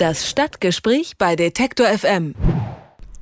Das Stadtgespräch bei Detektor FM.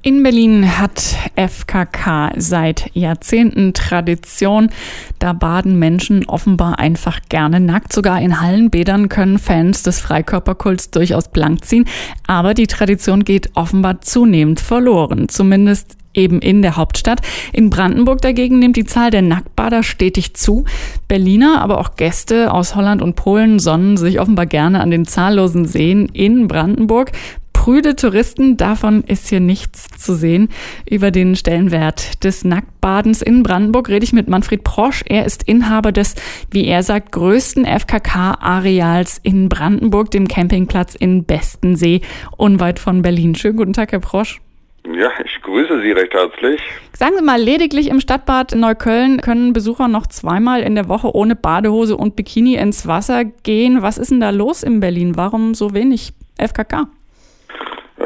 In Berlin hat FKK seit Jahrzehnten Tradition. Da baden Menschen offenbar einfach gerne nackt. Sogar in Hallenbädern können Fans des Freikörperkults durchaus blank ziehen. Aber die Tradition geht offenbar zunehmend verloren. Zumindest eben in der Hauptstadt. In Brandenburg dagegen nimmt die Zahl der Nacktbader stetig zu. Berliner, aber auch Gäste aus Holland und Polen sonnen sich offenbar gerne an den zahllosen Seen in Brandenburg. Prüde Touristen, davon ist hier nichts zu sehen. Über den Stellenwert des Nacktbadens in Brandenburg rede ich mit Manfred Prosch. Er ist Inhaber des, wie er sagt, größten FKK-Areals in Brandenburg, dem Campingplatz in Bestensee, unweit von Berlin. Schönen guten Tag, Herr Prosch. Ja, ich grüße Sie recht herzlich. Sagen Sie mal, lediglich im Stadtbad Neukölln können Besucher noch zweimal in der Woche ohne Badehose und Bikini ins Wasser gehen. Was ist denn da los in Berlin? Warum so wenig FKK?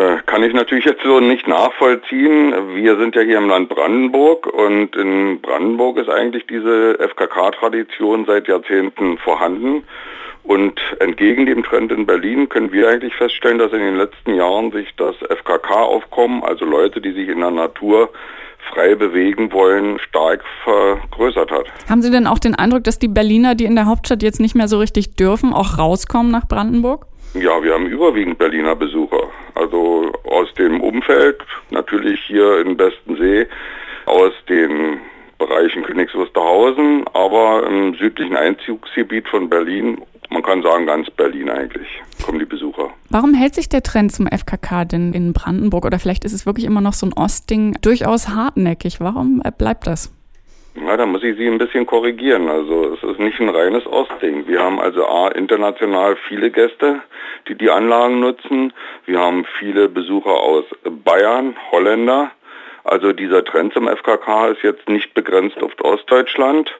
Äh, kann ich natürlich jetzt so nicht nachvollziehen. Wir sind ja hier im Land Brandenburg und in Brandenburg ist eigentlich diese FKK-Tradition seit Jahrzehnten vorhanden. Und entgegen dem Trend in Berlin können wir eigentlich feststellen, dass in den letzten Jahren sich das FKK-Aufkommen, also Leute, die sich in der Natur frei bewegen wollen, stark vergrößert hat. Haben Sie denn auch den Eindruck, dass die Berliner, die in der Hauptstadt jetzt nicht mehr so richtig dürfen, auch rauskommen nach Brandenburg? Ja, wir haben überwiegend Berliner Besucher. Also aus dem Umfeld, natürlich hier in Bestensee, aus den Bereichen Königs Wusterhausen, aber im südlichen Einzugsgebiet von Berlin man kann sagen, ganz Berlin eigentlich kommen die Besucher. Warum hält sich der Trend zum FKK denn in Brandenburg oder vielleicht ist es wirklich immer noch so ein Ostding durchaus hartnäckig? Warum bleibt das? Ja, da muss ich Sie ein bisschen korrigieren. Also es ist nicht ein reines Ostding. Wir haben also A, international viele Gäste, die die Anlagen nutzen. Wir haben viele Besucher aus Bayern, Holländer. Also dieser Trend zum FKK ist jetzt nicht begrenzt auf Ostdeutschland.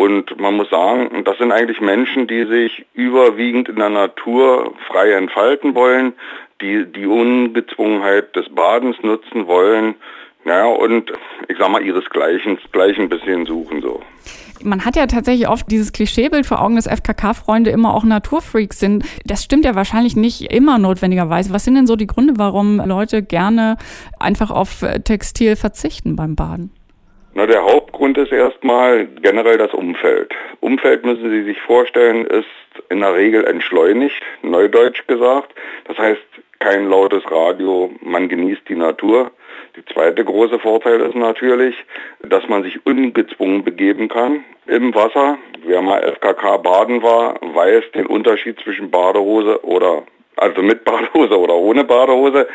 Und man muss sagen, das sind eigentlich Menschen, die sich überwiegend in der Natur frei entfalten wollen, die die Ungezwungenheit des Badens nutzen wollen, ja, und ich sag mal, ihresgleichen gleich ein bisschen suchen so. Man hat ja tatsächlich oft dieses Klischeebild vor Augen, dass FKK-Freunde immer auch Naturfreaks sind. Das stimmt ja wahrscheinlich nicht immer notwendigerweise. Was sind denn so die Gründe, warum Leute gerne einfach auf Textil verzichten beim Baden? Na, der Hauptgrund ist erstmal generell das Umfeld. Umfeld müssen Sie sich vorstellen, ist in der Regel entschleunigt, neudeutsch gesagt. Das heißt, kein lautes Radio, man genießt die Natur. Die zweite große Vorteil ist natürlich, dass man sich ungezwungen begeben kann im Wasser. Wer mal FKK baden war, weiß den Unterschied zwischen Badehose oder also mit Badehose oder ohne Badehose.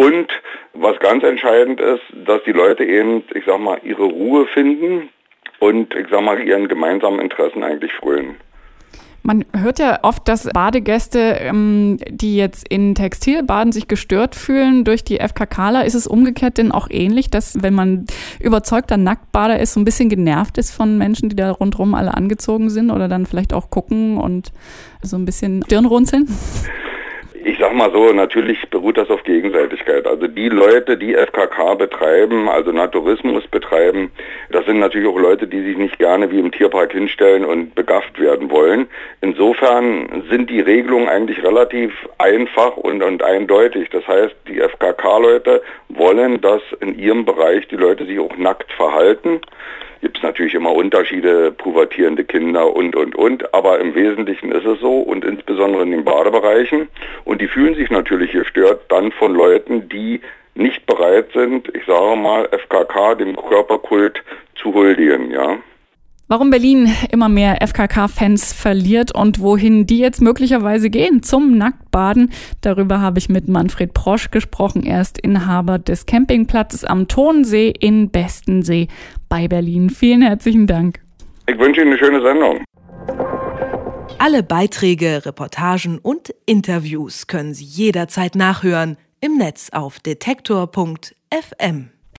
Und was ganz entscheidend ist, dass die Leute eben, ich sag mal, ihre Ruhe finden und ich sag mal, ihren gemeinsamen Interessen eigentlich frönen. Man hört ja oft, dass Badegäste, ähm, die jetzt in Textilbaden sich gestört fühlen durch die FKKler. Ist es umgekehrt denn auch ähnlich, dass wenn man überzeugter Nacktbader ist, so ein bisschen genervt ist von Menschen, die da rundherum alle angezogen sind oder dann vielleicht auch gucken und so ein bisschen Stirnrunzeln? Ich sag mal so, natürlich beruht das auf Gegenseitigkeit. Also die Leute, die FKK betreiben, also Naturismus betreiben, das sind natürlich auch Leute, die sich nicht gerne wie im Tierpark hinstellen und begafft werden wollen. Insofern sind die Regelungen eigentlich relativ einfach und, und eindeutig. Das heißt, die FKK-Leute wollen, dass in ihrem Bereich die Leute sich auch nackt verhalten gibt es natürlich immer Unterschiede, pubertierende Kinder und, und, und. Aber im Wesentlichen ist es so und insbesondere in den Badebereichen. Und die fühlen sich natürlich gestört dann von Leuten, die nicht bereit sind, ich sage mal, FKK, dem Körperkult zu huldigen, ja. Warum Berlin immer mehr FKK-Fans verliert und wohin die jetzt möglicherweise gehen zum Nacktbaden, darüber habe ich mit Manfred Prosch gesprochen. Er ist Inhaber des Campingplatzes am Tonsee in Bestensee bei Berlin. Vielen herzlichen Dank. Ich wünsche Ihnen eine schöne Sendung. Alle Beiträge, Reportagen und Interviews können Sie jederzeit nachhören im Netz auf detektor.fm.